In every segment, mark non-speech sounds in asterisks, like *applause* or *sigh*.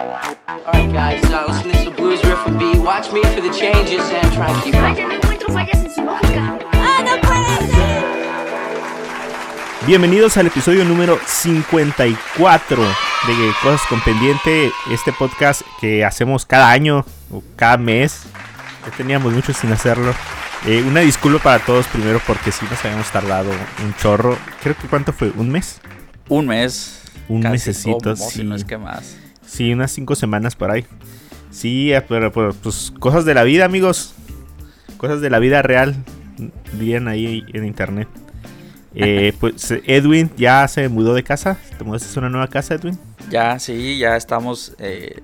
Alright guys, uh, listen to this blues riff and beat. Watch me for the changes and try and keep up. Vaya, no encuentro fallas en su lógica. ¡Ah, no puede ser! Bienvenidos al episodio número 54 de Cosas con Pendiente, este podcast que hacemos cada año o cada mes. Ya teníamos mucho sin hacerlo. Eh, una disculpa para todos primero porque sí nos habíamos tardado un chorro. Creo que cuánto fue, un mes. Un mes. Un casi mesecito, como, si sí. no es que más. Sí, unas cinco semanas por ahí. Sí, eh, pero, pero, pues cosas de la vida, amigos. Cosas de la vida real. Dirían ahí en internet. Eh, *laughs* pues Edwin ya se mudó de casa. ¿Te mudaste a una nueva casa, Edwin? Ya, sí, ya estamos. eh,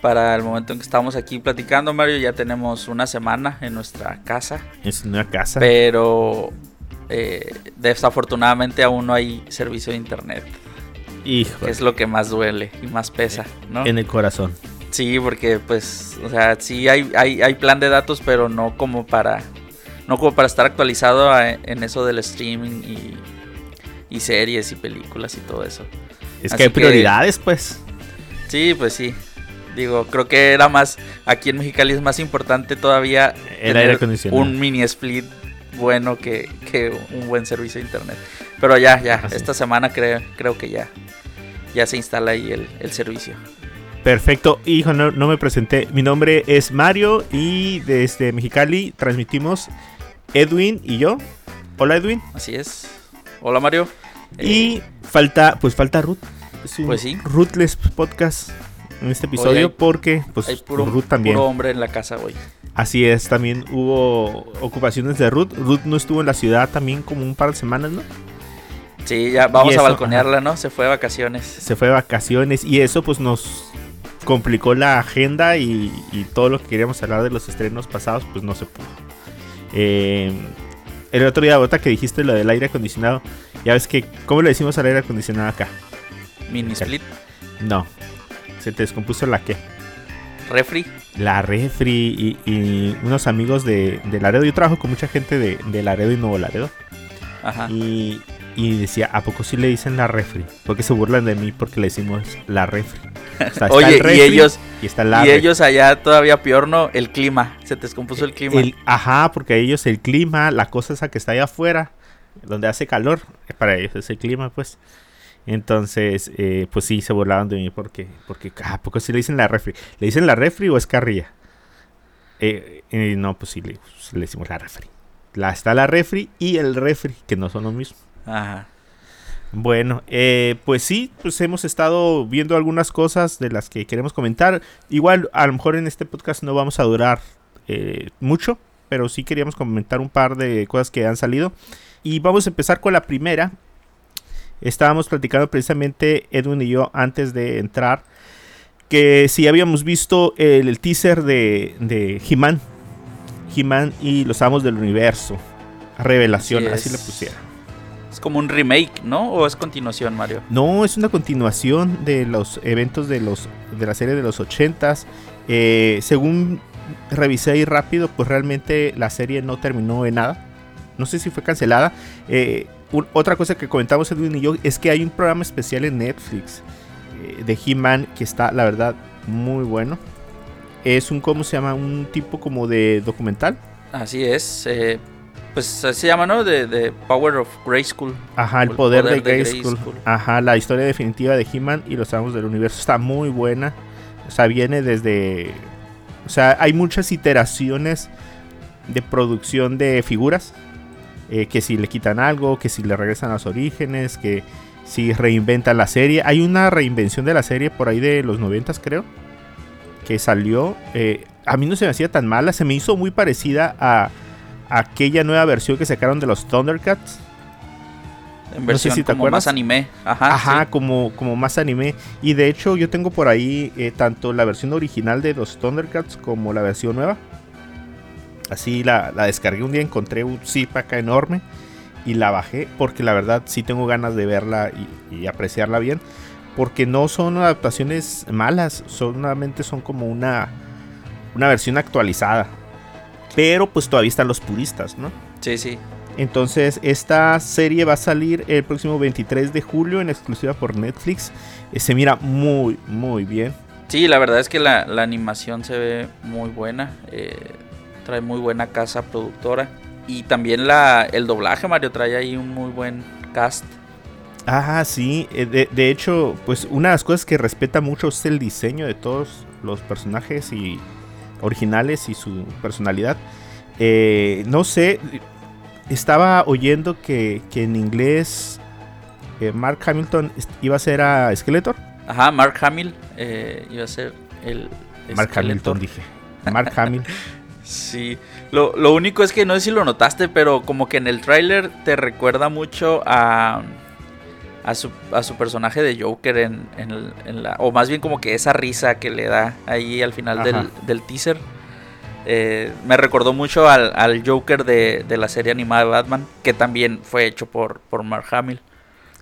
para el momento en que estamos aquí platicando, Mario, ya tenemos una semana en nuestra casa. Es una casa. Pero eh, desafortunadamente aún no hay servicio de internet. Hijo, Que es lo que más duele y más pesa, ¿no? en el corazón. Sí, porque pues, o sea, sí hay, hay, hay plan de datos, pero no como para. No como para estar actualizado a- en eso del streaming y, y series y películas y todo eso. Es Así que hay que- prioridades, pues. Sí, pues sí. Digo, creo que era más. Aquí en Mexicali es más importante todavía. El tener aire acondicionado. Un mini split bueno que, que un buen servicio de internet. Pero ya, ya. Así. Esta semana creo, creo que ya. Ya se instala ahí el, el servicio. Perfecto. Hijo, no, no me presenté. Mi nombre es Mario y desde Mexicali transmitimos Edwin y yo. Hola, Edwin. Así es. Hola Mario. Eh, Y falta, pues falta Ruth. Pues sí. Ruthless Podcast en este Hoy episodio hay- porque, pues, hay puro, Ruth también. puro hombre en la casa hoy. Así es, también hubo ocupaciones de Ruth. Ruth no estuvo en la ciudad también como un par de semanas, ¿no? Sí, ya vamos a balconearla, ¿no? Se fue de vacaciones. Se fue de vacaciones y eso pues nos complicó la agenda y, y todo lo que queríamos hablar de los estrenos pasados pues no se pudo. Eh, el otro día, ahorita que dijiste lo del aire acondicionado, ya ves que, ¿cómo le decimos al aire acondicionado acá? Mini split. No, se te descompuso la que. Refri. La refri y, y unos amigos de, de Laredo. Yo trabajo con mucha gente de, de Laredo y Nuevo Laredo. Ajá. Y, y decía, ¿a poco sí le dicen la refri? Porque se burlan de mí porque le decimos la refri. O sea, está Oye, el y ellos, y está la y ellos allá todavía peor, ¿no? El clima. Se te descompuso el clima. El- ajá, porque ellos el clima, la cosa esa que está allá afuera, donde hace calor, para ellos es el clima, pues. Entonces, eh, pues sí, se burlaban de mí porque, porque ¿a poco sí le dicen la refri? ¿Le dicen la refri o es carrilla? Eh, eh, no, pues sí, le, pues le decimos la refri. La, está la refri y el refri, que no son lo mismo. Ajá. Bueno, eh, pues sí, pues hemos estado viendo algunas cosas de las que queremos comentar. Igual, a lo mejor en este podcast no vamos a durar eh, mucho, pero sí queríamos comentar un par de cosas que han salido. Y vamos a empezar con la primera. Estábamos platicando precisamente Edwin y yo antes de entrar que si habíamos visto el, el teaser de, de He-Man. He-Man y los amos del universo. Revelación, Así así, le es. pusieron. Es como un remake, ¿no? ¿O es continuación, Mario? No, es una continuación de los eventos de los de la serie de los 80s. Eh, según revisé ahí rápido, pues realmente la serie no terminó en nada. No sé si fue cancelada. Eh, un- otra cosa que comentamos Edwin y yo es que hay un programa especial en Netflix eh, de He-Man que está, la verdad, muy bueno. Es un, ¿cómo se llama? Un tipo como de documental. Así es. eh, pues así se llama, ¿no? De, de Power of Grayskull. Ajá, el, El poder, poder de. Grayskull. Ajá, la historia definitiva de He-Man y los amos del universo está muy buena. O sea, viene desde. O sea, hay muchas iteraciones de producción de figuras. Eh, que si le quitan algo, que si le regresan a los orígenes, que si reinventan la serie. Hay una reinvención de la serie por ahí de los noventas, creo. Que salió. eh, a mí no se me hacía tan mala. Se me hizo muy parecida a aquella nueva versión que sacaron de los Thundercats. En sé versión si te como acuerdas. más anime. Ajá. Ajá, sí. como, como más anime. Y de hecho yo tengo por ahí eh, tanto la versión original de los Thundercats como la versión nueva. Así la, la descargué un día, encontré un zip acá enorme y la bajé porque la verdad sí tengo ganas de verla y, y apreciarla bien. Porque no son adaptaciones malas, solamente son como una, una versión actualizada. Pero pues todavía están los puristas, ¿no? Sí, sí. Entonces, esta serie va a salir el próximo 23 de julio en exclusiva por Netflix. Eh, se mira muy, muy bien. Sí, la verdad es que la, la animación se ve muy buena. eh, trae muy buena casa productora. Y también la, el doblaje, Mario, trae ahí un muy buen cast. Ah, sí. eh, De, de hecho, pues una de las cosas que respeta mucho es el diseño de todos los personajes y originales y su personalidad. Eh, no sé, estaba oyendo que, que en inglés eh, Mark Hamilton iba a ser a Skeletor. Ajá, Mark Hamill eh, iba a ser el... Mark Skeletor. Hamilton, dije. Mark Hamill. *laughs* Sí, lo, lo único es que no sé si lo notaste, pero como que en el tráiler te recuerda mucho a, a, su, a su personaje de Joker en, en la... O más bien como que esa risa que le da ahí al final del, del teaser. eh, me recordó mucho al, al Joker de, de la serie animada de Batman, que también fue hecho por, por Mark Hamill.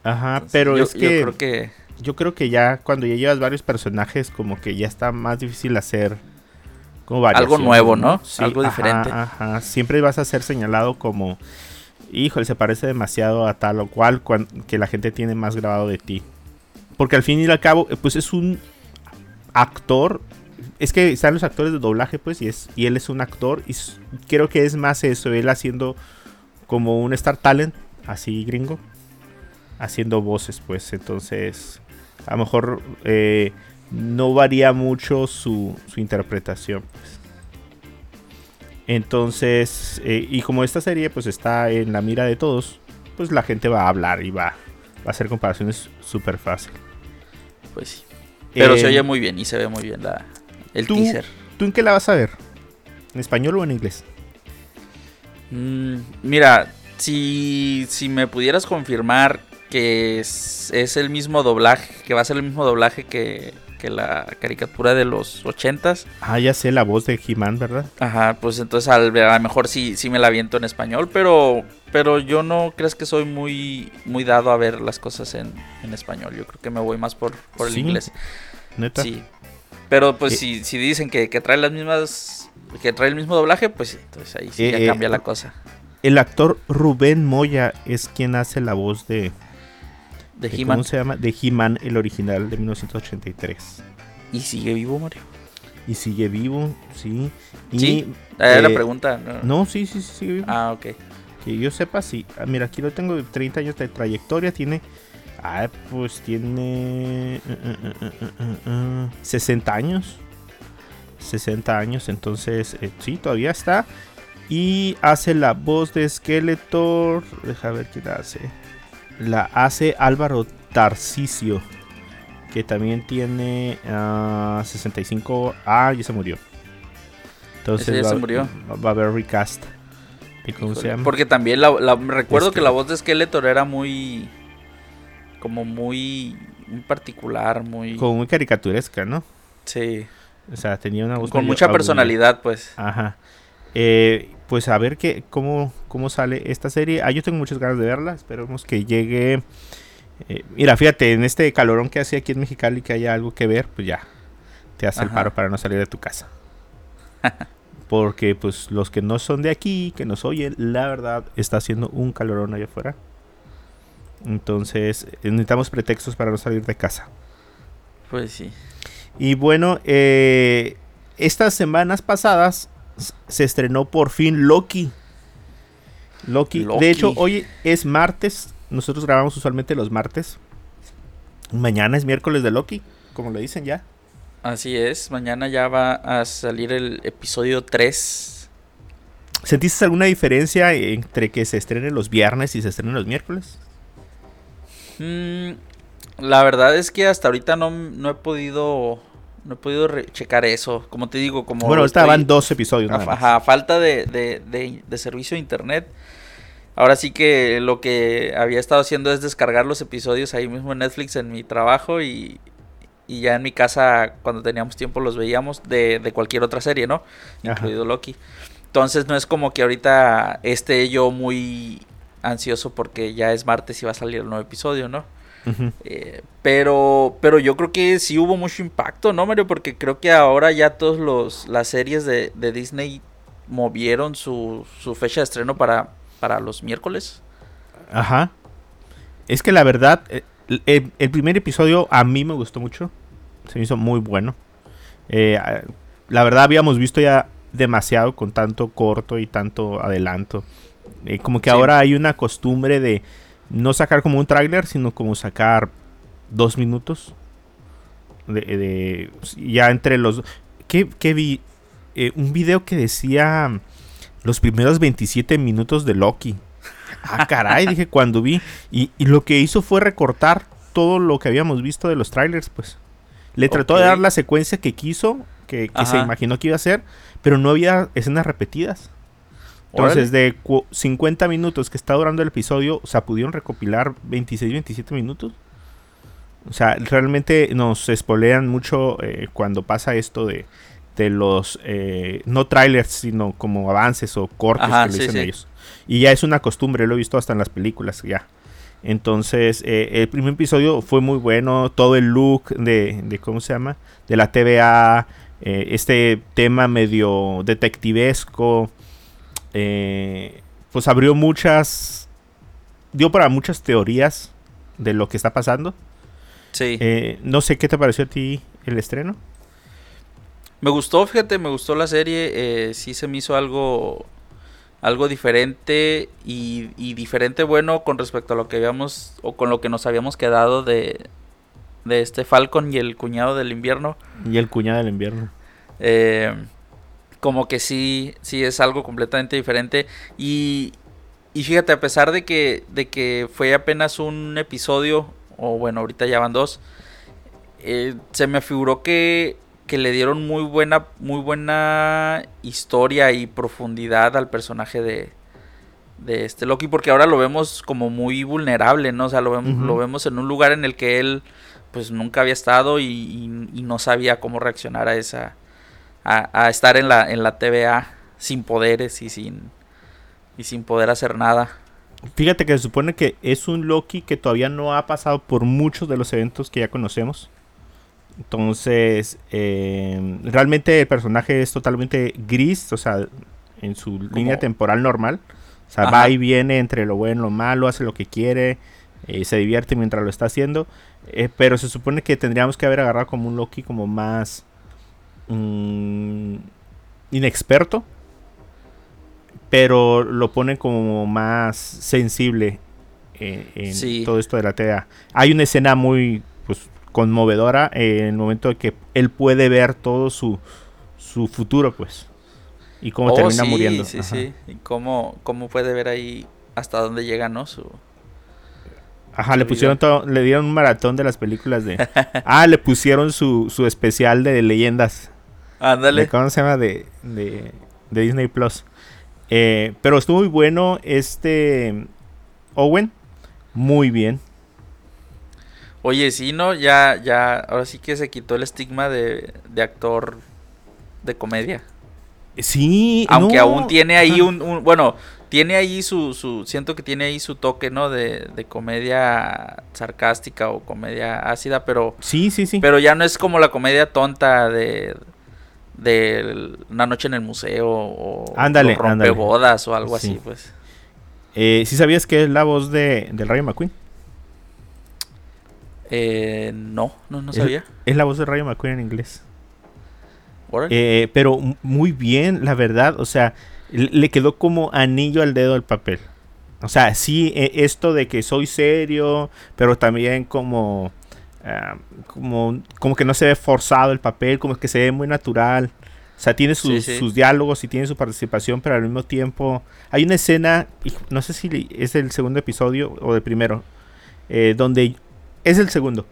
Ajá, Entonces, pero yo, es yo que creo que... yo creo que ya cuando ya llevas varios personajes, como que ya está más difícil hacer como Algo nuevo, ¿no? Algo ajá, diferente. Ajá, siempre vas a ser señalado como, híjole, se parece demasiado a tal o cual, que la gente tiene más grabado de ti. Porque al fin y al cabo, eh, pues es un actor. Es que están los actores de doblaje, pues, y, es, y él es un actor. Y creo que es más eso, él haciendo como un Star Talent, así gringo, haciendo voces, pues. Entonces, a lo mejor eh, no varía mucho su, su interpretación. Entonces, eh, y como esta serie pues está en la mira de todos, pues la gente va a hablar y va, va a hacer comparaciones súper fácil. Pues sí. Pero se Eh, oye muy bien y se ve muy bien la, el ¿tú- teaser. ¿Tú en qué la vas a ver? ¿En español o en inglés? Mm, mira, si, si me pudieras confirmar que es, es el mismo doblaje, que va a ser el mismo doblaje que, que la caricatura de los ochentas, Ah, ya sé la voz de He-Man, ¿verdad? ajá, pues entonces al- a lo mejor sí, sí me la aviento en español, pero, pero yo no crees que soy muy, muy dado a ver las cosas en, en español, yo creo que me voy más por, por el Sí, inglés. Neta. Sí. Pero pues Eh, si, si dicen que, que trae las mismas, que trae el mismo doblaje, pues entonces ahí sí Eh, ya eh, cambia la cosa. El actor Rubén Moya es quien hace la voz de, De He-Man. ¿cómo se llama? De He-Man, el original de 1983. Y sigue vivo, Mario. Y sigue vivo, sí. Y, Sí, Eh, la pregunta. No. No, sí, sí, sí, sigue vivo. Ah, ok. Que yo sepa, sí. Ah, Mira, aquí lo tengo de 30 años de trayectoria. Tiene. Ah, pues tiene. eh, eh, eh, 60 años. 60 años, entonces eh, sí, todavía está. Y hace la voz de Skeletor. Deja ver quién hace. La hace Álvaro Tarcisio. Que también tiene ah, 65. Ah, ya se murió. Entonces ¿Ese ya va, se murió? va- a haber recast. ¿Y cómo se llama? Porque también la, la- recuerdo Este- que la voz de Skeletor era muy. Como muy. Muy particular, muy. Como muy caricaturesca, ¿no? sí. O sea, tenía una voz Con mucha aguda. personalidad, pues. Ajá. Eh, pues a ver qué, cómo, cómo sale esta serie. Ah, yo tengo muchas ganas de verla. Esperemos que llegue. eh, mira, fíjate, en este calorón que hace aquí en Mexicali que haya algo que ver, pues ya. Te hace el Ajá. paro para no salir de tu casa. *laughs* Porque pues los que no son de aquí, que nos oyen, la verdad está haciendo un calorón allá afuera. Entonces necesitamos pretextos para no salir de casa. Pues sí. Y bueno, eh, estas semanas pasadas se estrenó por fin Loki. Loki. Loki. De hecho, hoy es martes. Nosotros grabamos usualmente los martes. Mañana es miércoles de Loki, como le dicen ya. Así es. Mañana ya va a salir el episodio 3. ¿Sentiste alguna diferencia entre que se estrene los viernes y se estrene los miércoles? Mm, la verdad es que hasta ahorita no, no he podido. No he podido checar eso. Como te digo, como. bueno, van dos episodios. Nada más. ajá, falta de, de- de- de servicio de internet. Ahora sí que lo que había estado haciendo es descargar los episodios ahí mismo en Netflix en mi trabajo y, y ya en mi casa cuando teníamos tiempo los veíamos de, de cualquier otra serie, ¿no? Ajá. Incluido Loki. Entonces no es como que ahorita esté yo muy ansioso porque ya es martes y va a salir el nuevo episodio, ¿no? Eh, pero, pero yo creo que sí hubo mucho impacto, ¿no, Mario? Porque creo que ahora ya todas las series de, de Disney movieron su, su fecha de estreno para, para los miércoles. Ajá. Es que la verdad, eh, el, el primer episodio a mí me gustó mucho. Se me hizo muy bueno. Eh, la verdad habíamos visto ya demasiado con tanto corto y tanto adelanto. Eh, como que Sí. ahora hay una costumbre de no sacar como un tráiler, sino como sacar dos minutos. De, de- ya entre los... ¿Qué, qué vi? Eh, un video que decía los primeros 27 minutos de Loki. Ah, *laughs* caray, dije cuando vi. Y, y lo que hizo fue recortar todo lo que habíamos visto de los trailers, pues. Le trató de dar la secuencia que quiso, que, que se imaginó que iba a hacer, pero no había escenas repetidas. Entonces, de cu- 50 minutos que está durando el episodio, o sea, pudieron recopilar 26, 27 minutos. O sea, realmente nos spoilean mucho eh, cuando pasa esto de, de los, eh, no trailers, sino como avances o cortes Ajá, que le sí, dicen sí. ellos. Y ya es una costumbre, lo he visto hasta en las películas, ya. Entonces, eh, el primer episodio fue muy bueno, todo el look de, de ¿cómo se llama? De la TVA, eh, este tema medio detectivesco, eh, pues abrió muchas, dio para muchas teorías de lo que está pasando. Sí. Eh, no sé qué te pareció a ti el estreno. Me gustó, fíjate, me gustó la serie. eh, sí se me hizo algo, algo diferente y, y diferente bueno con respecto a lo que habíamos o con lo que nos habíamos quedado de, de este Falcon y el cuñado del invierno. Y el cuñado del invierno. Eh, como que sí, sí es algo completamente diferente. Y, y fíjate, a pesar de que, de que fue apenas un episodio, o bueno, ahorita ya van dos, eh, se me figuró que, que le dieron muy buena, muy buena historia y profundidad al personaje de, de este Loki, porque ahora lo vemos como muy vulnerable, ¿no? O sea, lo vemos, lo vemos en un lugar en el que él pues nunca había estado y, y- y no sabía cómo reaccionar a esa a, a estar en la en la TVA sin poderes y sin y sin poder hacer nada. Fíjate que se supone que es un Loki que todavía no ha pasado por muchos de los eventos que ya conocemos. Entonces, eh, realmente el personaje es totalmente gris, o sea, en su línea temporal normal. O sea, Ajá. va y viene entre lo bueno y lo malo, hace lo que quiere, eh, se divierte mientras lo está haciendo. eh, pero se supone que tendríamos que haber agarrado como un Loki como más mm, inexperto. Pero lo ponen como más sensible eh, en Sí. todo esto de la TEA. Hay una escena muy pues, conmovedora eh, en el momento de que él puede ver todo su, su futuro, pues. Y cómo Oh, termina sí, muriendo. Sí, Ajá. sí. Y cómo, cómo puede ver ahí hasta dónde llega, ¿no? Su... Ajá, le pusieron todo, le dieron un maratón de las películas de. *laughs* ah, le pusieron su, su especial de leyendas. Ándale. ¿Cómo se llama? De, de, de Disney Plus. Eh, pero estuvo muy bueno este Owen. Muy bien. Oye, sí, ¿no? Ya, ya, ahora sí que se quitó el estigma de, de actor de comedia. Sí, Aunque no. aún tiene ahí un, un- bueno, tiene ahí su, su, siento que tiene ahí su toque, ¿no? De, de comedia sarcástica o comedia ácida, pero, Sí, sí, sí. pero ya no es como la comedia tonta de, de una noche en el museo o Ándale, los ándale. rompebodas o algo Sí. así, pues. Eh, ¿Sí sabías que es la voz de, del Rayo McQueen? Eh, no, no, no sabía. Es la voz de Rayo McQueen en inglés. Eh, pero muy bien, la verdad. O sea, le quedó como anillo al dedo el papel. O sea, sí, eh, esto de que soy serio, pero también como, ah, como, como que no se ve forzado el papel, como que se ve muy natural. O sea, tiene sus, Sí, sí. sus diálogos y tiene su participación, pero al mismo tiempo hay una escena, no sé si es del segundo episodio o del primero, eh, donde es el segundo.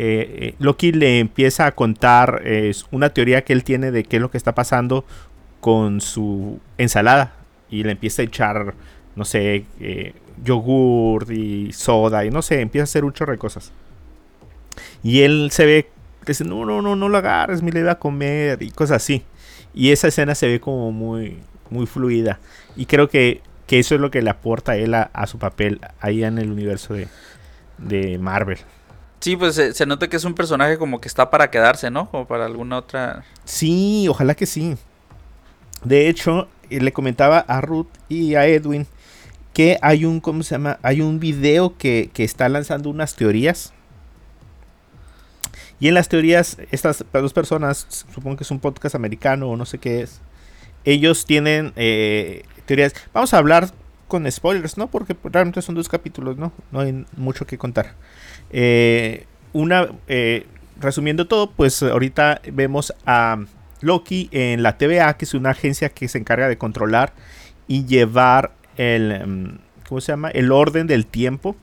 Eh, eh, Loki le empieza a contar eh, una teoría que él tiene de qué es lo que está pasando con su ensalada y le empieza a echar, no sé, yogur y soda y no sé, empieza a hacer un chorro de cosas. Y él se ve, dice, no, no, no, no lo agarres, me le iba a comer y cosas así. Y esa escena se ve como muy, muy fluida. Y creo que, que eso es lo que le aporta a él a, a su papel ahí en el universo de, de Marvel. Sí, pues se, se nota que es un personaje como que está para quedarse, ¿no? Como para alguna otra... Sí, ojalá que sí. De hecho, eh, le comentaba a Ruth y a Edwin que hay un, ¿cómo se llama? Hay un video que, que está lanzando unas teorías. Y en las teorías, estas dos personas, supongo que es un podcast americano o no sé qué es, ellos tienen eh, teorías. Vamos a hablar con spoilers, ¿no? Porque realmente son dos capítulos, ¿no? No hay mucho que contar. Eh, una, eh, resumiendo todo, pues ahorita vemos a Loki en la TVA, que es una agencia que se encarga de controlar y llevar el, mm, ¿cómo se llama? El orden del tiempo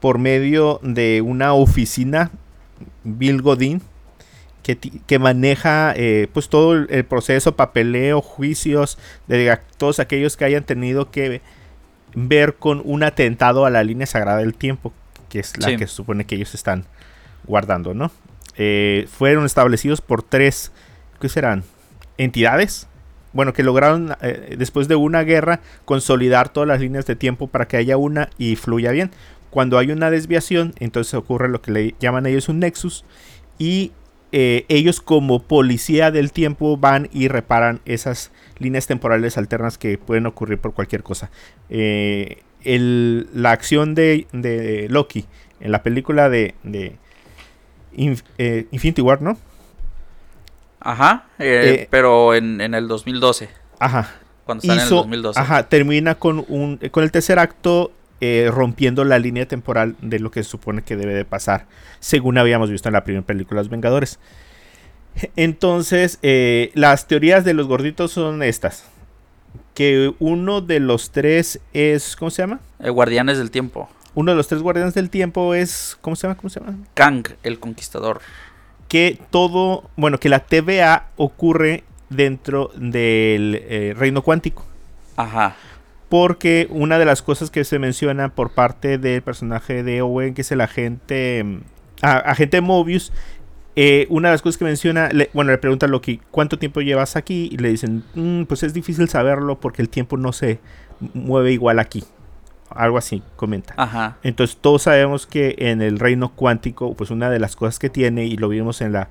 por medio de una oficina, Bill Godin, que, que maneja eh, pues todo el, proceso, papeleo, juicios, de todos aquellos que hayan tenido que ver con un atentado a la línea sagrada del tiempo, que es la Sí. que se supone que ellos están guardando, ¿no? Eh, fueron establecidos por tres, ¿qué serán? Entidades. Bueno, que lograron eh, después de una guerra consolidar todas las líneas de tiempo para que haya una y fluya bien. Cuando hay una desviación, entonces ocurre lo que le llaman ellos un nexus y eh, ellos como policía del tiempo van y reparan esas líneas temporales alternas que pueden ocurrir por cualquier cosa. Eh, el- la acción de, de Loki en la película de, de Inf- eh, Infinity War, ¿no? Ajá, pero en, en el 2012, Ajá. cuando están en el Hizo, 2012. ajá, termina con un con el tercer acto eh, rompiendo la línea temporal de lo que se supone que debe de pasar, según habíamos visto en la primera película Los Vengadores. Entonces, eh, las teorías de los gorditos son estas. Que uno de los tres es, ¿cómo se llama? Eh, Guardianes del Tiempo. Uno de los tres guardianes del tiempo es, ¿cómo se llama? ¿Cómo se llama? Kang, el Conquistador. que todo, bueno, que la TVA ocurre dentro del eh, reino cuántico. Ajá. Porque una de las cosas que se menciona por parte del personaje de Owen, que es el agente, mm, ah, agente Mobius, eh, una de las cosas que menciona, le- bueno, le pregunta a Loki, ¿cuánto tiempo llevas aquí? Y le dicen, "Mm, pues es difícil saberlo porque el tiempo no se mueve igual aquí. Algo así, comenta. Ajá. Entonces todos sabemos que en el reino cuántico, pues una de las cosas que tiene, y lo vimos en la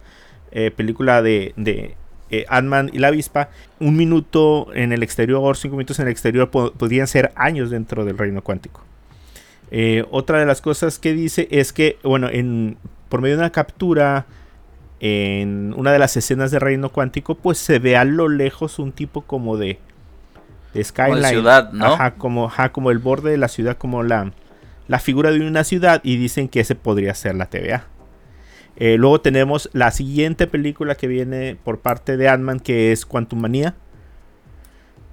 eh, película de, de eh, Ant-Man y la avispa, un minuto en el exterior, cinco minutos en el exterior, po- podrían ser años dentro del reino cuántico. Eh, otra de las cosas que dice es que, bueno, en, por medio de una captura, en una de las escenas del reino cuántico, pues se ve a lo lejos un tipo como de, de skyline. ciudad, ¿no? Ajá, como, ajá, como el borde de la ciudad, como la, la figura de una ciudad, y dicen que ese podría ser la TVA. Eh, luego tenemos la siguiente película que viene por parte de Ant-Man, que es Quantum Manía.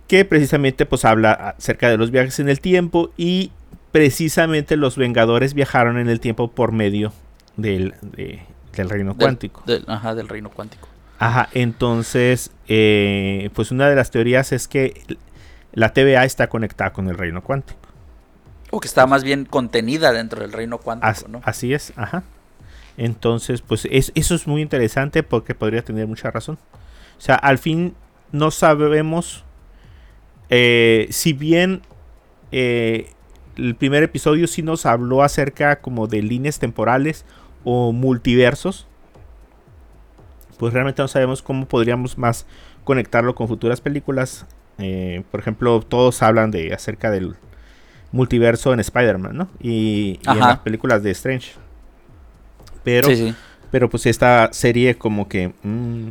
Que precisamente pues habla acerca de los viajes en el tiempo y precisamente los Vengadores viajaron en el tiempo por medio del, de- del reino Del- cuántico. del- ajá, del reino cuántico. Ajá, entonces, eh, pues una de las teorías es que la TVA está conectada con el reino cuántico. O que está más bien contenida dentro del reino cuántico, As- ¿no? Así es, ajá. Entonces, pues es- eso es muy interesante porque podría tener mucha razón. O sea, al fin no sabemos eh, si bien eh, el primer episodio sí nos habló acerca como de líneas temporales o multiversos, pues realmente no sabemos cómo podríamos más conectarlo con futuras películas. Eh, por ejemplo, todos hablan de acerca del multiverso en Spider-Man, ¿no? Y, y en las películas de Strange. Pero, sí, sí. pero pues esta serie como que mm,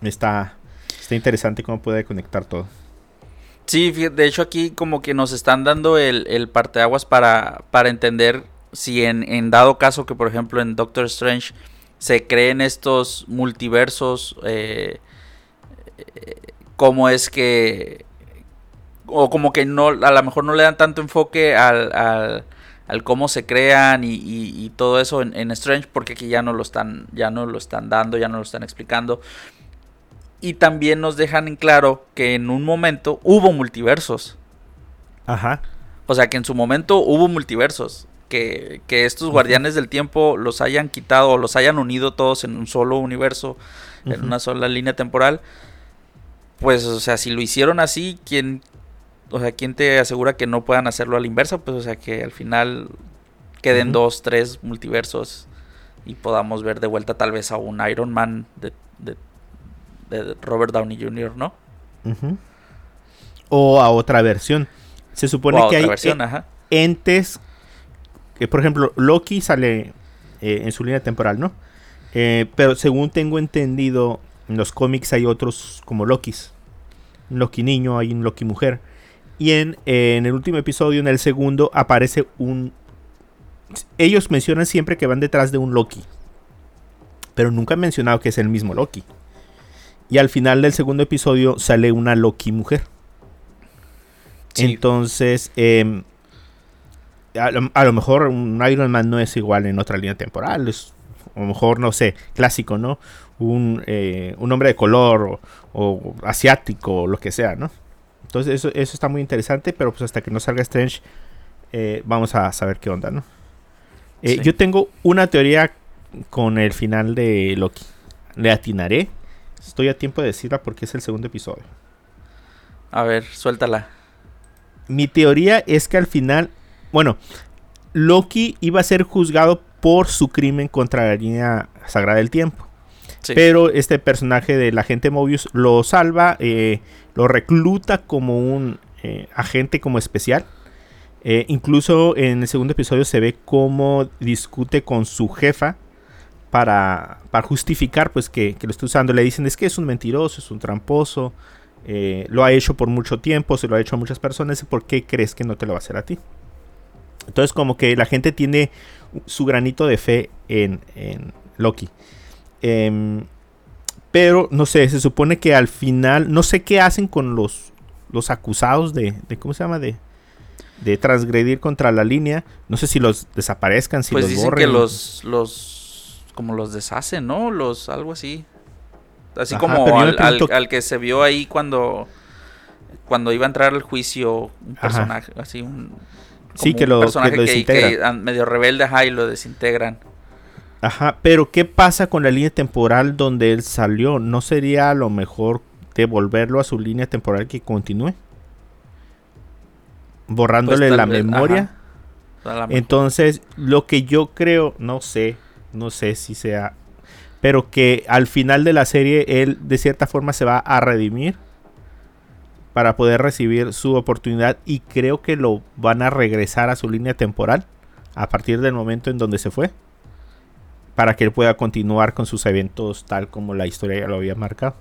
está, está interesante cómo puede conectar todo. Sí, de hecho aquí como que nos están dando el, el parteaguas para, para entender si en, en dado caso que por ejemplo en Doctor Strange se creen estos multiversos, eh, eh, cómo es que... O como que no, a lo mejor no le dan tanto enfoque al, al, al cómo se crean y, y- y todo eso en, en Strange, porque aquí ya no lo están, ya no lo están dando, ya no lo están explicando. Y también nos dejan en claro que en un momento hubo multiversos. Ajá. O sea, que en su momento hubo multiversos. Que, que estos guardianes del tiempo los hayan quitado o los hayan unido todos en un solo universo, en Ujú. una sola línea temporal. Pues, o sea, si lo hicieron así, ¿quién, o sea, ¿quién te asegura que no puedan hacerlo a la inversa? Pues, o sea, que al final queden dos, tres multiversos y podamos ver de vuelta tal vez a un Iron Man de, de- de Robert Downey Jr., ¿no? O a otra versión. Se supone que hay versión, e- ajá. entes que, por ejemplo, Loki sale eh, en su línea temporal, ¿no? Eh, pero según tengo entendido, en los cómics hay otros como Lokis. Un Loki niño, hay un Loki mujer. Y en, eh, en el último episodio, en el segundo, aparece un... Ellos mencionan siempre que van detrás de un Loki. Pero nunca han mencionado que es el mismo Loki. Y al final del segundo episodio sale una Loki mujer. Sí. Entonces, a, lo, a lo mejor un Iron Man no es igual en otra línea temporal. Es, a lo mejor, no sé, clásico, ¿no? Un, eh, un hombre de color o, o asiático o lo que sea, ¿no? Entonces, eso, eso está muy interesante, pero pues hasta que no salga Strange, eh, vamos a saber qué onda, ¿no? Eh, Sí. Yo tengo una teoría con el final de Loki. Le atinaré. Estoy a tiempo de decirla porque es el segundo episodio. A ver, suéltala. Mi teoría es que al final, bueno, Loki iba a ser juzgado por su crimen contra la línea sagrada del tiempo. Pero este personaje del agente Mobius lo salva, eh, lo recluta como un eh, agente como especial. Eh, incluso en el segundo episodio se ve cómo discute con su jefa para, justificar pues que, lo está usando. Le dicen es que es un mentiroso, es un tramposo, lo ha hecho por mucho tiempo, se lo ha hecho a muchas personas, ¿por qué crees que no te lo va a hacer a ti? Entonces como que la gente tiene su granito de fe en Loki. Em, pero no sé, se supone que al final, no sé qué hacen con los, los acusados de, de, ¿cómo se llama? De, de transgredir contra la línea. No sé si los desaparezcan, si pues los dicen borren. que los, los, como los deshacen, ¿no? Los, algo así. Así Ajá, como al, que se vio ahí cuando, cuando iba a entrar al juicio un Ajá. personaje, así un... Sí, que personaje lo que, medio rebelde, ajá, y lo desintegran. Ajá, pero ¿qué pasa con la línea temporal donde él salió? ¿No sería a lo mejor devolverlo a su línea temporal que continúe? Borrándole Pues la vez, memoria. ajá. Entonces, lo que yo creo, no sé, no sé si sea, pero que al final de la serie él de cierta forma se va a redimir para poder recibir su oportunidad y creo que lo van a regresar a su línea temporal a partir del momento en donde se fue para que él pueda continuar con sus eventos tal como la historia ya lo había marcado.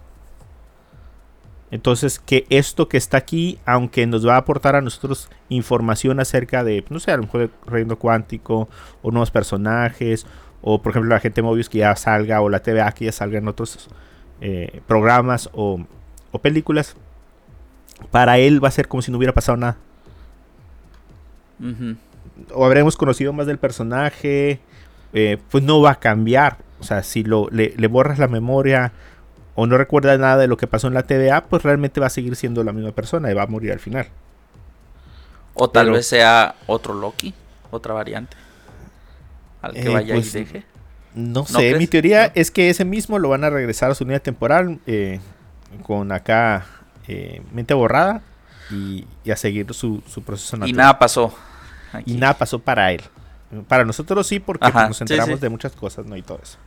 Entonces, que esto que está aquí, aunque nos va a aportar a nosotros información acerca de, no sé, a lo mejor el reino cuántico, o nuevos personajes, o por ejemplo la gente Mobius que ya salga, o la TVA que ya salga en otros eh, programas o, o películas, para él va a ser como si no hubiera pasado nada. O habremos conocido más del personaje, eh, pues no va a cambiar. O sea, si lo, le, le borras la memoria o no recuerda nada de lo que pasó en la TVA, pues realmente va a seguir siendo la misma persona y va a morir al final. O tal Pero- vez sea otro Loki, otra variante. Al que Eh, vaya pues, y deje. No sé, mi teoría ¿No? es que ese mismo lo van a regresar a su línea temporal eh, con acá mente borrada y, y a seguir su, su proceso Y natural. nada pasó. aquí. Y nada pasó para él. Para nosotros sí, porque Ajá, pues, nos enteramos sí. de muchas cosas, ¿no? Y todo eso.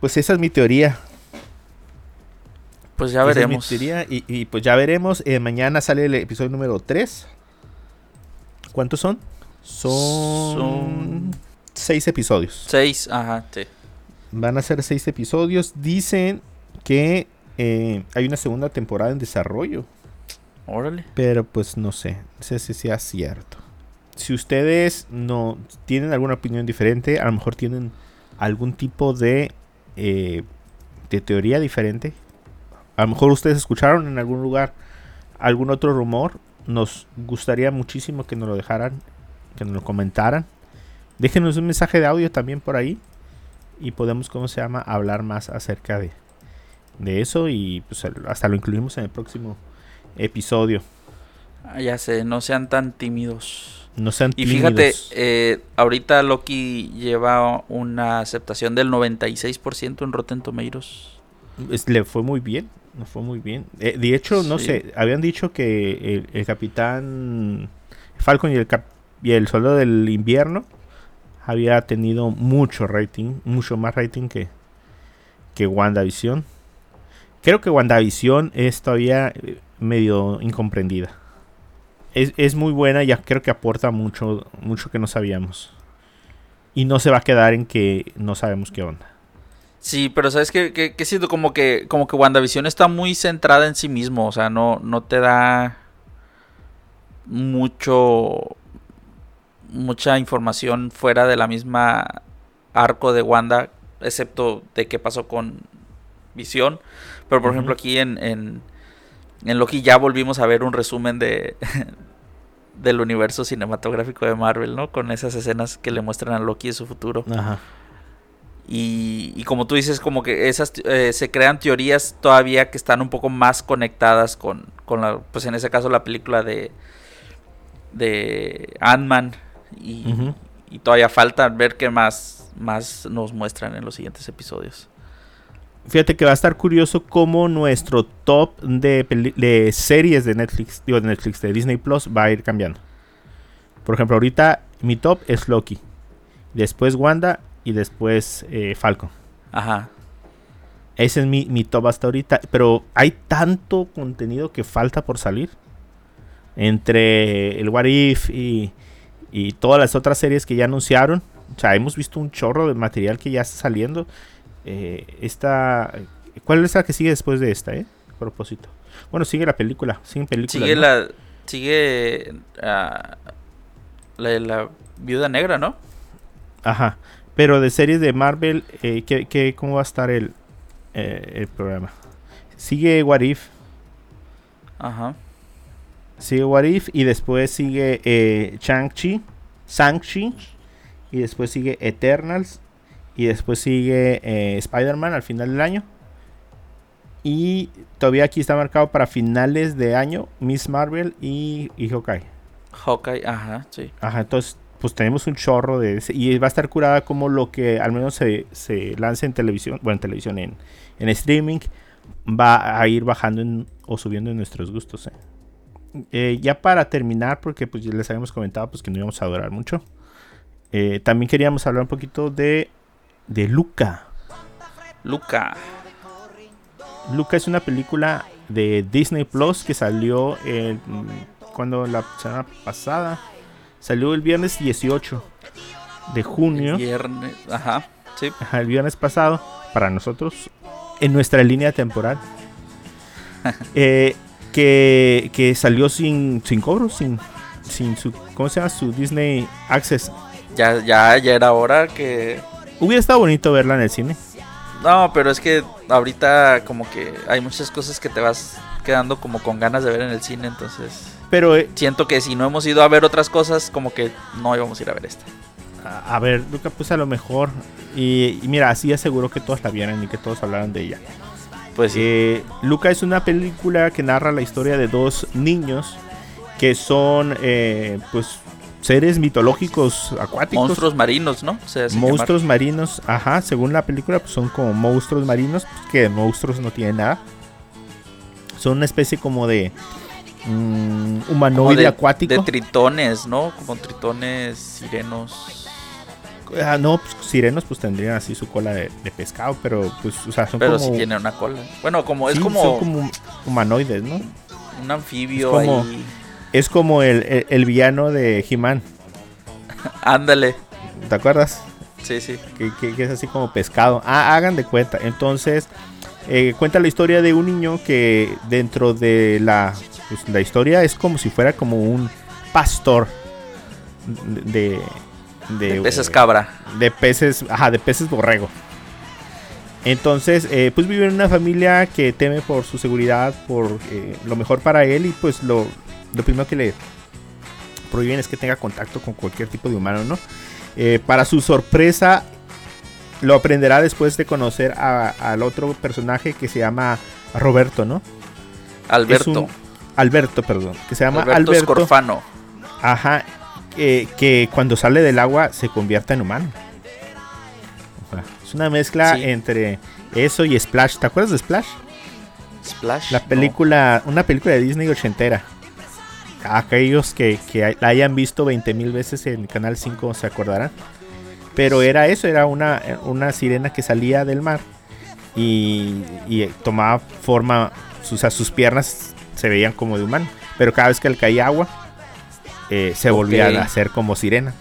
Pues esa es mi teoría. Pues ya Esa es mi veremos. teoría, y, y, pues ya veremos. Eh, mañana sale el episodio número 3. ¿Cuántos son? Son, Son- seis episodios. Seis, ajá, sí. Van a ser seis episodios. Dicen que eh, hay una segunda temporada en desarrollo. Órale. Pero pues no sé. No sé si sea cierto. Si ustedes no tienen alguna opinión diferente, a lo mejor tienen algún tipo de, eh, de teoría diferente. A lo mejor ustedes escucharon en algún lugar algún otro rumor. Nos gustaría muchísimo que nos lo dejaran, que nos lo comentaran. Déjenos un mensaje de audio también por ahí. Y podemos, ¿cómo se llama? Hablar más acerca de, de eso. Y pues hasta lo incluimos en el próximo episodio. Ah, ya sé, no sean tan tímidos. No sean Y fíjate, eh, ahorita Loki lleva una aceptación del 96% en Rotten Tomatoes. Es- le fue muy bien. Le fue muy bien. Eh, de hecho, no Sí. sé. Habían dicho que el, el capitán Falcon y el, cap- y el soldado del invierno había tenido mucho rating. Mucho más rating que, que WandaVision. Creo que WandaVision es todavía eh, medio incomprendida. Es, es muy buena, ya creo que aporta mucho, mucho que no sabíamos. Y no se va a quedar en que no sabemos qué onda. Sí, pero sabes que, que, que siento como que como que WandaVision está muy centrada en sí mismo, o sea, no no te da mucho mucha información fuera de la misma arco de Wanda, excepto de qué pasó con Visión. Pero por ejemplo aquí en, en, en Loki ya volvimos a ver un resumen de *laughs* del universo cinematográfico de Marvel, ¿no? Con esas escenas que le muestran a Loki de su futuro. Ajá. Y, y como tú dices, como que esas eh, se crean teorías todavía que están un poco más conectadas con, con la, pues en ese caso la película de de Ant-Man y, y todavía falta ver qué más más nos muestran en los siguientes episodios. Fíjate que va a estar curioso cómo nuestro top de, series de Netflix, digo de Netflix, de Disney Plus, va a ir cambiando. Por ejemplo, ahorita mi top es Loki. Después Wanda y después eh, Falcon. Ajá. Ese es mi, mi top hasta ahorita. Pero hay tanto contenido que falta por salir. Entre el What If y, y todas las otras series que ya anunciaron. O sea, hemos visto un chorro de material que ya está saliendo. Eh, esta, ¿Cuál es la que sigue después de esta, eh? A propósito. Bueno, sigue la película. Sigue película. Sigue la sigue ah, la, la viuda negra, ¿no? Ajá. Pero de series de Marvel, eh, ¿qué, qué- cómo va a estar el, eh, el programa? Sigue What If. Ajá. Sigue What If y después sigue eh, Shang-Chi, Shang-Chi y después sigue Eternals y después sigue eh, Spider-Man al final del año. Y todavía aquí está marcado para finales de año Miss Marvel y, y Hawkeye. Hawkeye, ajá, sí. Ajá, entonces pues tenemos un chorro de ese, y va a estar curada como lo que al menos se, se lance en televisión, bueno en televisión, en, en streaming, va a ir bajando en- o subiendo en nuestros gustos. eh. Eh, ya para terminar, porque pues ya les habíamos comentado pues que no íbamos a durar mucho. eh, también queríamos hablar un poquito de, de Luca. Luca. Luca es una película de Disney Plus que salió el, cuando la semana pasada. Salió el viernes 18 de junio. Viernes, ajá, sí. Ajá, el viernes pasado, para nosotros, en nuestra línea temporal. *laughs* eh, que, que salió sin, sin cobro, sin, sin su, ¿cómo se llama? Su Disney Access. Ya, ya, ya era hora que. Hubiera estado bonito verla en el cine. No, pero es que ahorita como que hay muchas cosas que te vas quedando como con ganas de ver en el cine, entonces Pero, eh, siento que si no hemos ido a ver otras cosas, como que no íbamos a ir a ver esta. a, a ver, Luca, pues a lo mejor. Y, y mira, así aseguró que todos la vieran y que todos hablaran de ella. Pues sí. Eh, Luca es una película que narra la historia de dos niños que son, eh, pues, seres mitológicos acuáticos. monstruos marinos, ¿no? Se monstruos marinos, ajá, según la película, pues son como monstruos marinos, pues, que monstruos no tienen nada. Son una especie como de mm. Como humanoide de, acuático. de tritones, ¿no? Como tritones, sirenos. Ah, no, pues sirenos pues tendrían así su cola de, de pescado, pero pues, o sea, son Pero como... sí tienen una cola. Bueno, como es como, son como humanoides, ¿no? un anfibio es como- ahí. Es como el, el- el villano de He-Man, Ándale. ¿te acuerdas? Sí, sí. que, que- que es así como pescado. Ah, hagan de cuenta. Entonces, eh, cuenta la historia de un niño que dentro de la, pues, la historia es como si fuera como un pastor de... De, De peces eh, cabra. de peces, ajá, de peces borrego. Entonces, eh, pues vive en una familia que teme por su seguridad, por eh, lo mejor para él y pues lo, lo primero que le prohíben es que tenga contacto con cualquier tipo de humano, ¿no? Eh, para su sorpresa, lo aprenderá después de conocer a- al otro personaje que se llama Roberto, ¿no? Alberto. Un- Alberto, perdón, que se llama Alberto, Alberto. Scorfano. Ajá, que, que cuando sale del agua se convierte en humano. Es una mezcla Sí. entre eso y Splash. ¿Te acuerdas de Splash? Splash. La no. película, una película de Disney ochentera. Aquellos que, que la hayan visto 20 mil veces en Canal 5 se acordarán. Pero era eso, era una, una sirena que salía del mar y, y tomaba forma, o sea, sus piernas se veían como de humano. Pero cada vez que le caía agua, eh, se volvían Ok. a hacer como sirenas.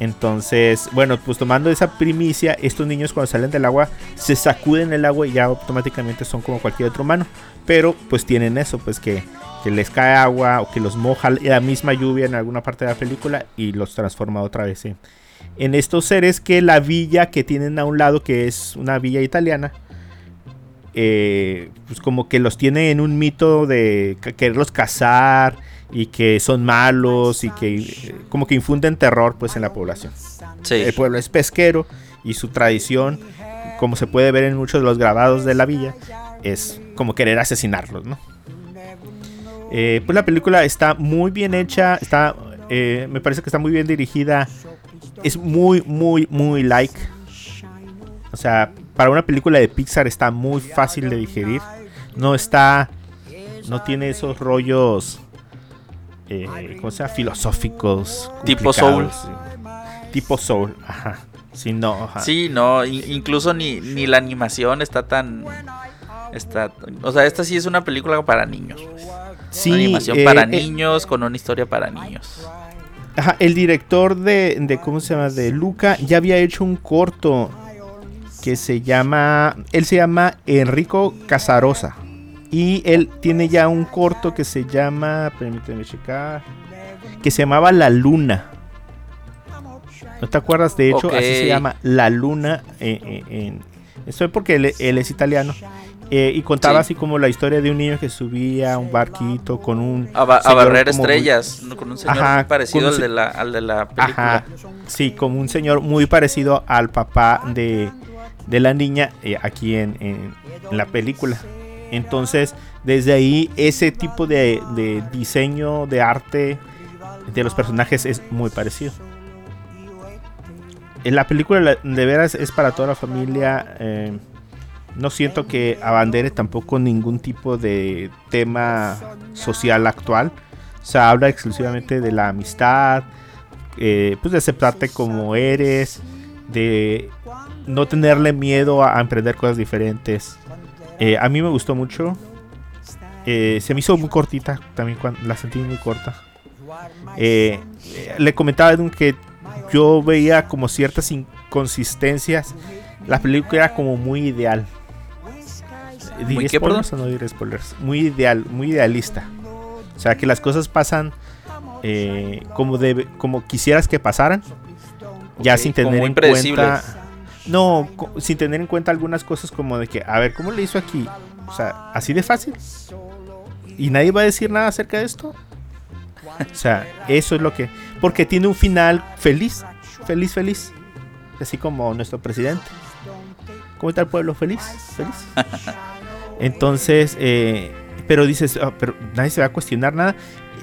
Entonces, bueno, pues tomando esa primicia, estos niños cuando salen del agua se sacuden el agua y ya automáticamente son como cualquier otro humano. Pero pues tienen eso, pues que, que les cae agua o que los moja la misma lluvia en alguna parte de la película y los transforma otra vez en, en estos seres que la villa que tienen a un lado, que es una villa italiana, eh, pues como que los tiene en un mito de quererlos cazar y que son malos y que eh, como que infunden terror pues en la población. Sí. El pueblo es pesquero y su tradición, como se puede ver en muchos de los grabados de la villa, es como querer asesinarlos, ¿no? Eh, pues la película está muy bien hecha, está, eh, me parece que está muy bien dirigida, es muy, muy, muy like. O sea, para una película de Pixar está muy fácil de digerir. No está, no tiene esos rollos, eh, ¿cómo se llama? Filosóficos. Tipo sí. Tipo Soul, ajá. Sí, no, ajá. Sí, no, in- incluso ni, ni la animación está tan... Está, o sea, esta sí es una película para niños. pues. Sí, una animación eh, para eh, niños con una historia para niños. Ajá, el director de, de, ¿cómo se llama? De Luca ya había hecho un corto que se llama, él se llama Enrico Casarosa. Y él tiene ya un corto que se llama, permíteme checar, que se llamaba La Luna. ¿No te acuerdas? De hecho, así se llama La Luna. eh, en, esto es porque él, él es italiano. Eh, y contaba Sí. así como la historia de un niño que subía a un barquito con un... A, ba- a señor barrer como estrellas, con un señor Ajá, muy parecido un al, de la, al de la película. Ajá, sí, como un señor muy parecido al papá de, de la niña eh, aquí en, en- en la película. Entonces, desde ahí, ese tipo de, de diseño de arte de los personajes es muy parecido. En la película, la- de veras, es para toda la familia. eh, no siento que abandere tampoco ningún tipo de tema social actual. O sea, habla exclusivamente de la amistad, eh, pues de aceptarte como eres, de no tenerle miedo a, emprender cosas diferentes. Eh, a mí me gustó mucho. Eh, se me hizo muy cortita, también la sentí muy corta. Le comentaba Edwin que yo veía como ciertas inconsistencias. La película era como muy ideal. ¿Diré qué, perdón? spoilers o no diré spoilers? Muy ideal, muy idealista. O sea, que las cosas pasan eh, como debe, como quisieras que pasaran. Ya sin tener muy en cuenta. No, sin tener en cuenta algunas cosas como de que, a ver, ¿cómo le hizo aquí? O sea, así de fácil. Y nadie va a decir nada acerca de esto. O sea, eso es lo que. Porque tiene un final feliz. Feliz, feliz. Así como nuestro presidente. ¿Cómo está el pueblo? Feliz, feliz. *laughs* Entonces, eh, pero dices, "Ah, pero nadie se va a cuestionar nada.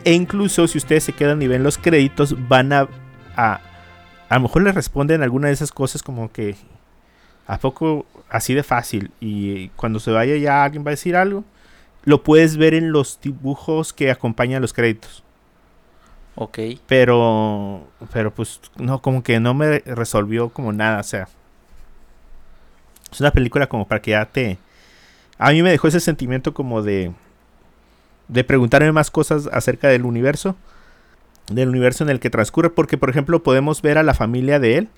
E incluso si ustedes se quedan y ven los créditos, van a, a. A lo mejor les responden alguna de esas cosas como que. ¿A poco así de fácil? Y cuando se vaya ya alguien va a decir algo. Lo puedes ver en los dibujos que acompañan los créditos. Ok. Pero, pero pues no, como que no me resolvió como nada, o sea. Es una película como para que ya te... A mí me dejó ese sentimiento como de... De preguntarme más cosas acerca del universo. Del universo en el que transcurre. Porque, por ejemplo, podemos ver a la familia de él.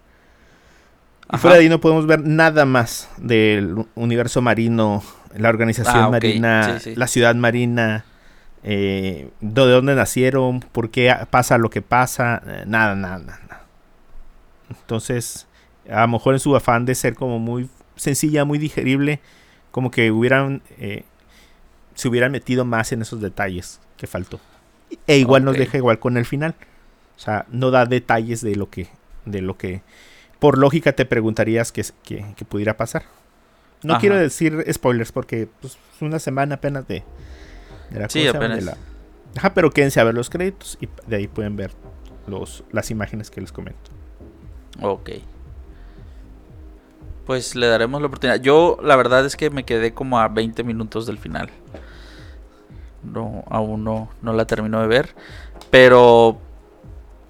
Y fuera de ahí no podemos ver nada más del universo marino, la organización Ah, marina, sí, sí. la ciudad marina, eh, de dónde nacieron, por qué pasa lo que pasa, eh, nada, nada. nada. Entonces, a lo mejor en su afán de ser como muy sencilla, muy digerible, como que hubieran, eh, se hubieran metido más en esos detalles que faltó. E igual nos deja igual con el final. O sea, no da detalles de lo que, de lo que por lógica te preguntarías que, que, que pudiera pasar. No Ajá. quiero decir spoilers porque pues, es una semana apenas de, de la Sí, ¿cómo se llama? apenas. De la- Ajá, pero quédense a ver los créditos y de ahí pueden ver los, las imágenes que les comento. Ok. Pues le daremos la oportunidad. Yo la verdad es que me quedé como a 20 minutos del final. No, aún no, no la termino de ver. Pero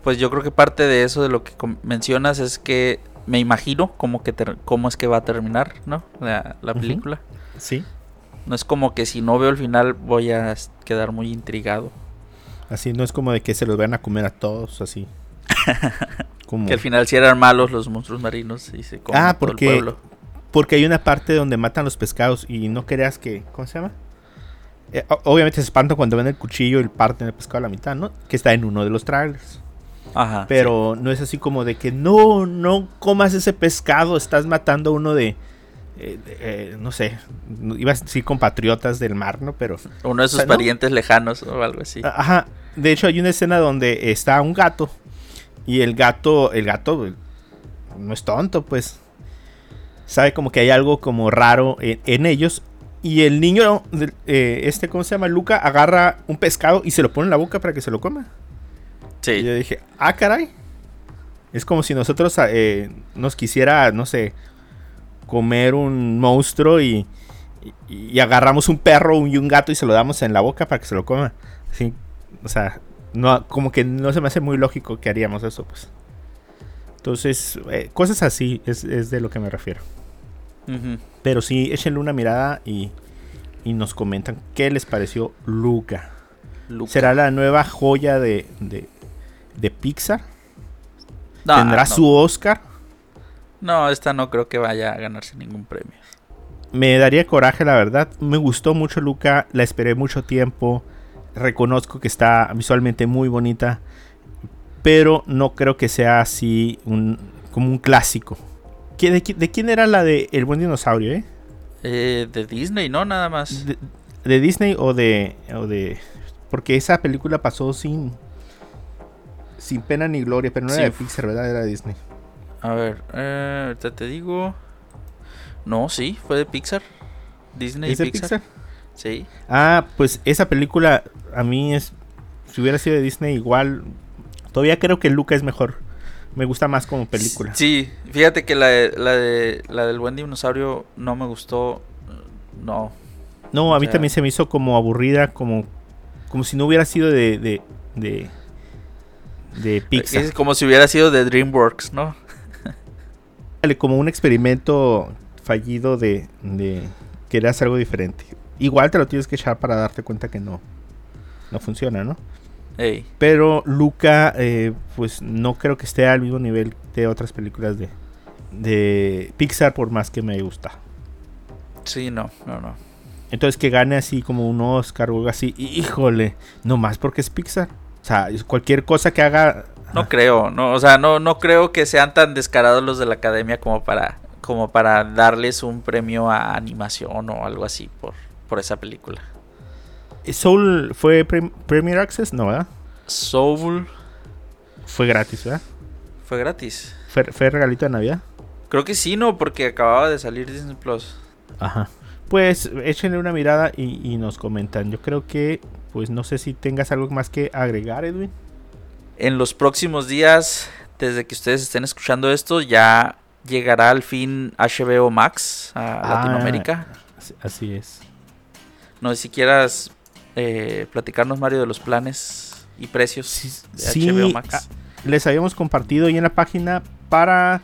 pues yo creo que parte de eso de lo que mencionas es que me imagino cómo, que cómo es que va a terminar, ¿no? La, la película. Sí. No es como que si no veo el final voy a quedar muy intrigado. Así no es como de que se los van a comer a todos, así. *laughs* Como... Que al final sí eran malos los monstruos marinos y se comen Ah, a todo el porque, pueblo. porque hay una parte donde matan los pescados y no creas que... ¿Cómo se llama? Eh, obviamente se espantan cuando ven el cuchillo y parten el pescado a la mitad, ¿no? Que está en uno de los trailers. Ajá. Pero no es así como de que no, no comas ese pescado, estás matando a uno de... eh, eh, no sé, iba a decir compatriotas del mar, ¿no? Pero... Uno de sus o sea, ¿no? parientes lejanos o algo así. Ajá. De hecho, hay una escena donde está un gato. Y el gato, el gato no es tonto, pues. Sabe como que hay algo como raro en, en ellos. Y el niño, eh, este, ¿cómo se llama? Luca, agarra un pescado y se lo pone en la boca para que se lo coma. Y Sí. yo dije, ah, caray. Es como si nosotros eh, nos quisiera, no sé, comer un monstruo y, y- y agarramos un perro y un gato y se lo damos en la boca para que se lo coma. Sí, o sea, no, como que no se me hace muy lógico que haríamos eso, pues. Entonces, eh, cosas así es, es de lo que me refiero. Pero sí, échenle una mirada y, y nos comentan qué les pareció Luca. Luca. ¿Será la nueva joya de, de, de Pixar? No, ¿Tendrá no. su Oscar? No, esta no creo que vaya a ganarse ningún premio. Me daría coraje, la verdad. Me gustó mucho Luca, la esperé mucho tiempo. Reconozco que está visualmente muy bonita, pero no creo que sea así un, como un clásico. ¿Qui- ¿De, qui- de quién era la de El buen dinosaurio, eh? Eh, de Disney, ¿no? Nada más. ¿De, de Disney o de, o de...? Porque esa película pasó sin... Sin pena ni gloria, pero no era de Pixar, ¿verdad? Era de Disney. A ver, eh, ahorita te digo. No, sí, fue de Pixar. Disney ¿Es de Pixar. Pixar? Sí. Ah, pues esa película a mí es. Si hubiera sido de Disney, igual. Todavía creo que Luca es mejor. Me gusta más como película. Sí, fíjate que la, de- la, de, la del buen dinosaurio no me gustó. No. No, a mí o sea- también se me hizo como aburrida, como. Como si no hubiera sido de. de. de, de Pixar. Es como si hubiera sido de DreamWorks, ¿no? *laughs* Como un experimento fallido de. de querer hacer algo diferente. Igual te lo tienes que echar para darte cuenta que no. No funciona, ¿no? Ey. Pero Luca, eh, pues no creo que esté al mismo nivel de otras películas de, de Pixar, por más que me gusta. Sí, no, no, no. Entonces que gane así como un Oscar o algo así, híjole, no más porque es Pixar. O sea, cualquier cosa que haga. No ajá, creo, no, o sea, no, no creo que sean tan descarados los de la academia como para, como para darles un premio a animación o algo así por, por esa película. Soul fue Prem- Premier Access, no, ¿verdad? Soul Fue gratis, ¿verdad? fue gratis. Fue, fue regalito de Navidad. Creo que sí, no, porque acababa de salir Disney Plus. Ajá. Pues échenle una mirada y, y nos comentan. Yo creo que, pues no sé si tengas algo más que agregar, Edwin. En los próximos días, desde que ustedes estén escuchando esto, ya llegará al fin HBO Max a Ah. Latinoamérica. Así es. No sé si quieras eh, platicarnos, Mario, de los planes y precios Sí, de sí, HBO Max. ah, les habíamos compartido ahí en la página para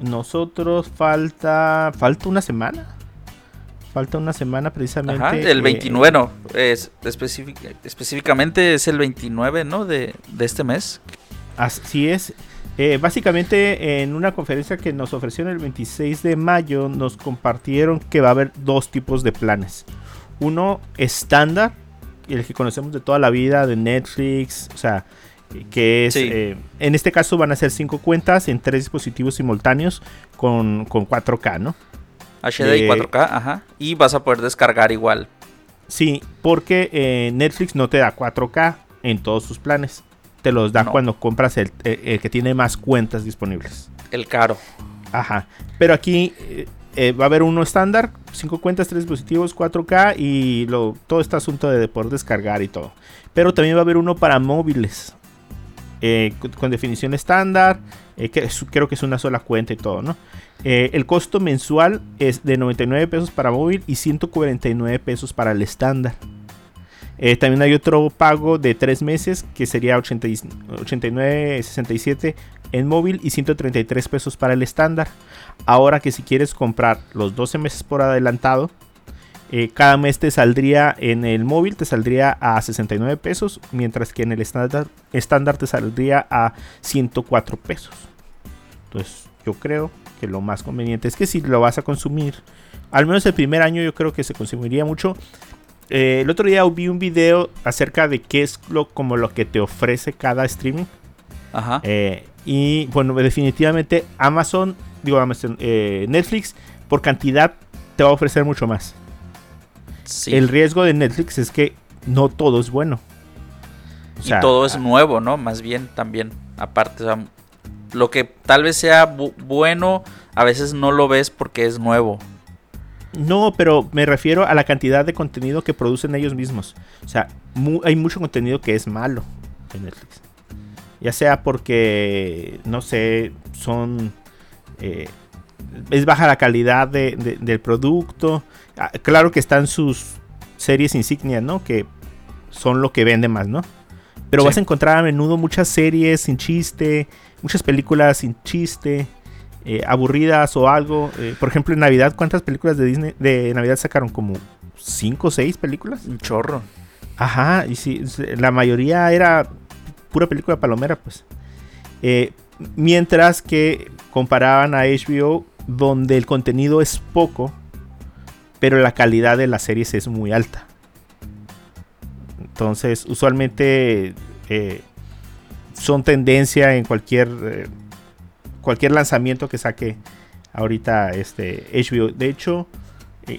nosotros falta falta una semana falta una semana precisamente Ajá, el eh, 29, no, es específic- específicamente es el 29, ¿no? De, de este mes. así es Eh, básicamente en una conferencia que nos ofrecieron el 26 de mayo nos compartieron que va a haber dos tipos de planes uno estándar el que conocemos de toda la vida de Netflix o sea que es Sí. eh, en este caso van a ser cinco cuentas en tres dispositivos simultáneos con, con 4K, ¿no? HD y Eh, 4K, ajá. Y vas a poder descargar igual. Sí, porque eh, Netflix no te da 4K en todos sus planes. Te los da No. cuando compras el, eh, el que tiene más cuentas disponibles. El caro. Ajá. Pero aquí eh, va a haber uno estándar, 5 cuentas, 3 dispositivos, 4K y todo este asunto de poder descargar y todo. Pero también va a haber uno para móviles. eh, con, definición estándar, eh, que creo que es una sola cuenta y todo, el costo mensual es de 99 pesos para móvil y 149 pesos para el estándar. También hay otro pago de 3 meses que sería 80 y- 89.67 en móvil y 133 pesos para el estándar. Ahora que si quieres comprar los 12 meses por adelantado, eh, cada mes te saldría en el móvil, te saldría a 69 pesos, mientras que en el estándar, estándar te saldría a 104 pesos. Entonces yo creo que lo más conveniente es que si lo vas a consumir, al menos el primer año yo creo que se consumiría mucho. Eh, el otro día vi un video acerca de qué es lo, como lo que te ofrece cada streaming. Ajá. Eh, y bueno, definitivamente Amazon, digo Amazon, eh, Netflix, por cantidad te va a ofrecer mucho más. sí. El riesgo de Netflix es que no todo es bueno. O sea, y todo es nuevo, ¿no? Más bien también, aparte, o sea, lo que tal vez sea bu- bueno, a veces no lo ves porque es nuevo. No, pero me refiero a la cantidad de contenido que producen ellos mismos. O sea, mu- hay mucho contenido que es malo en Netflix. Ya sea porque, no sé, son... eh, es baja la calidad de- de- del producto. Ah, claro que están sus series insignias, ¿no? Que son lo que vende más, ¿no? Pero Sí. vas a encontrar a menudo muchas series sin chiste, muchas películas sin chiste, eh, aburridas o algo. Eh, por ejemplo, en Navidad, ¿cuántas películas de Disney de Navidad sacaron? Como 5 o 6 películas. Un chorro. Ajá, y sí, s- la mayoría era pura película palomera, pues. Eh, mientras que comparaban a HBO, donde el contenido es poco, pero la calidad de las series es muy alta. Entonces, usualmente eh, son tendencia en cualquier eh, cualquier lanzamiento que saque ahorita este HBO. De hecho,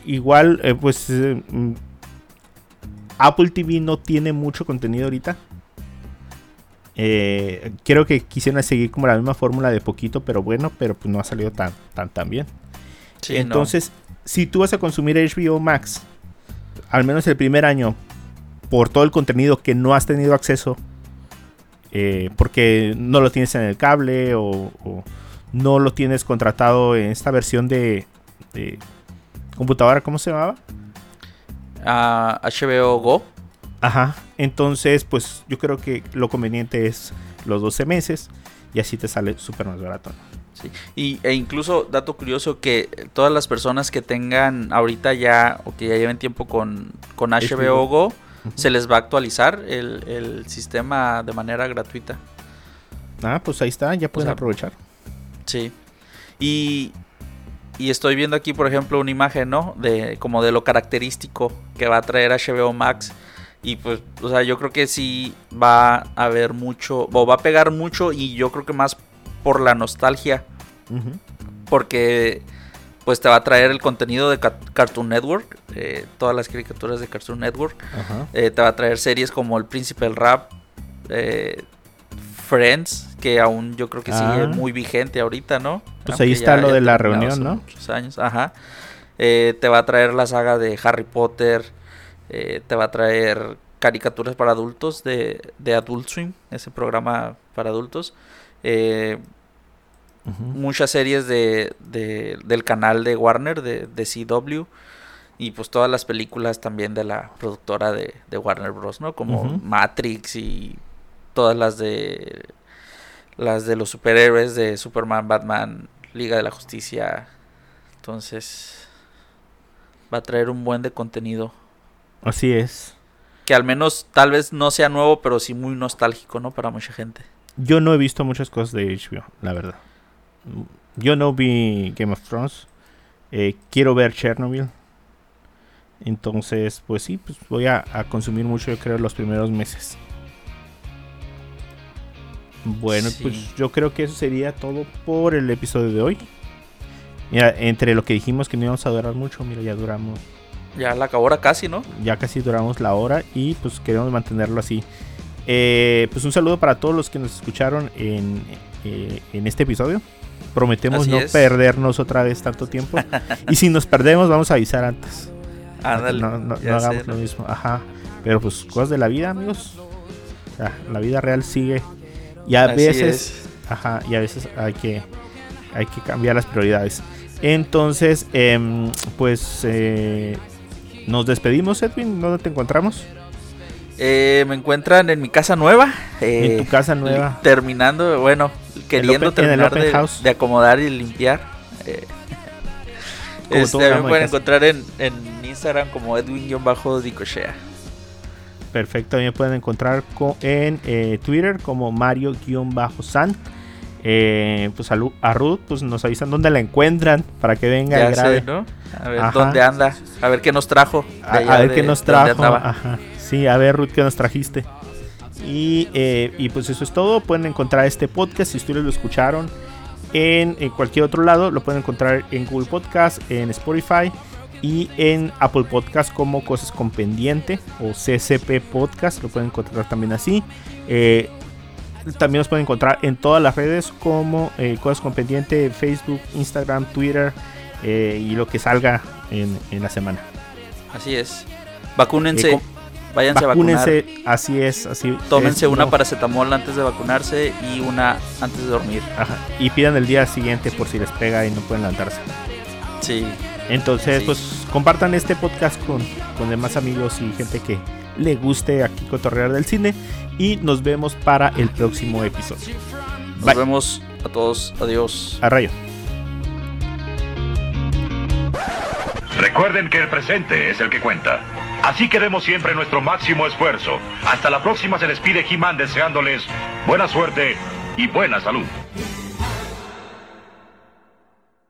igual, pues mm, Apple TV no tiene mucho contenido ahorita. Eh, creo que quisieron seguir como la misma fórmula de poquito, pero bueno, pero pues no ha salido tan tan tan bien. Sí, no. Entonces, si tú vas a consumir HBO Max, al menos el primer año, por todo el contenido que no has tenido acceso, eh, porque no lo tienes en el cable o, o no lo tienes contratado en esta versión de, de computadora, ¿cómo se llamaba? Ah, HBO Go. Ajá, entonces pues yo creo que lo conveniente es los 12 meses y así te sale súper más barato. Sí. Y, e incluso, dato curioso, que todas las personas que tengan ahorita ya o que ya lleven tiempo con, con HBO. Go, se les va a actualizar el, el sistema de manera gratuita. Ah, pues ahí está, ya pueden sea, aprovechar. Sí. Y, y estoy viendo aquí, por ejemplo, una imagen, ¿no? De como de lo característico que va a traer HBO Max. Y pues, o sea, yo creo que sí va a haber mucho, o va a pegar mucho y yo creo que más por la nostalgia. Ujú. Porque pues te va a traer el contenido de Ca- Cartoon Network, eh, todas las caricaturas de Cartoon Network. Eh, te va a traer series como El Príncipe del Rap, eh, Friends, que aún yo creo que sigue Ah. muy vigente ahorita, ¿no? Pues Aunque ahí está lo de la reunión, ¿no? Muchos años, ajá. Te va a traer la saga de Harry Potter, eh, te va a traer caricaturas para adultos de, de Adult Swim, ese programa para adultos. Eh, muchas series de, de- del canal de Warner, de, de CW, y pues todas las películas también de la productora de, de Warner Bros., ¿no? Como. Matrix y todas las de las de los superhéroes de Superman, Batman, Liga de la Justicia. Entonces va a traer un buen de contenido Así es. que al menos tal vez no sea nuevo, pero sí muy nostálgico, ¿no? Para mucha gente. Yo no he visto muchas cosas de HBO, la verdad. Yo no vi Game of Thrones. Eh, quiero ver Chernobyl. Entonces, pues sí, pues voy a, a consumir mucho, yo creo, los primeros meses. Bueno, Sí. pues yo creo que eso sería todo por el episodio de hoy. Mira, entre lo que dijimos que no íbamos a durar mucho, mira, ya duramos, Ya la acabó ahora casi, ¿no? ya casi duramos la hora y pues queremos mantenerlo así. Eh, pues un saludo para todos los que nos escucharon en, eh, en este episodio. Prometemos Así no es. perdernos otra vez tanto *laughs* tiempo. y si nos perdemos, vamos a avisar antes. Ándale. no no- no hagamos lo mismo. Ajá. Pero pues cosas de la vida, amigos. O sea, la vida real sigue. Y a Así veces, es. ajá, y a veces hay que, hay que cambiar las prioridades. Entonces, em, pues eh, nos despedimos, Edwin. ¿Dónde te encontramos? Eh, me encuentran en mi casa nueva. eh, en tu casa nueva. Terminando, bueno, queriendo open- terminar de, acomodar y limpiar. eh, *laughs* Este, me pueden encontrar en, en Instagram como Edwin-Dicochea. Perfecto, también pueden encontrar co- en eh, Twitter como Mario-San. Eh, pues a, Lu- a Ruth, pues nos avisan dónde la encuentran para que venga y Ya grabe. sé, ¿no? A ver Ajá. dónde anda, a ver qué nos trajo. A, ver de- qué nos trajo. Ajá. Sí, a ver, Ruth, qué nos trajiste. Y, eh, y pues eso es todo. Pueden encontrar este podcast si ustedes lo escucharon en, en cualquier otro lado. Lo pueden encontrar en Google Podcast, en Spotify y en Apple Podcast como Cosas con Pendiente o CCP Podcast. Lo pueden encontrar también así. Eh, también nos pueden encontrar en todas las redes como eh, Cosas con Pendiente, Facebook, Instagram, Twitter eh, y lo que salga en, en la semana. Así es. Vacúnense. Eh, váyanse a vacunar. Vacúnense, así es, así. Tómense es, una no, paracetamol antes de vacunarse y una antes de dormir. ajá, y pidan el día siguiente por si les pega y no pueden levantarse. Sí. Entonces, Sí. pues compartan este podcast con, con demás amigos y gente que le guste aquí cotorrear del cine. Y nos vemos para el próximo episodio. Nos Bye. vemos a todos. Adiós. A rayo. Recuerden que el presente es el que cuenta. Así que demos siempre nuestro máximo esfuerzo. Hasta la próxima se despide He-Man deseándoles buena suerte y buena salud.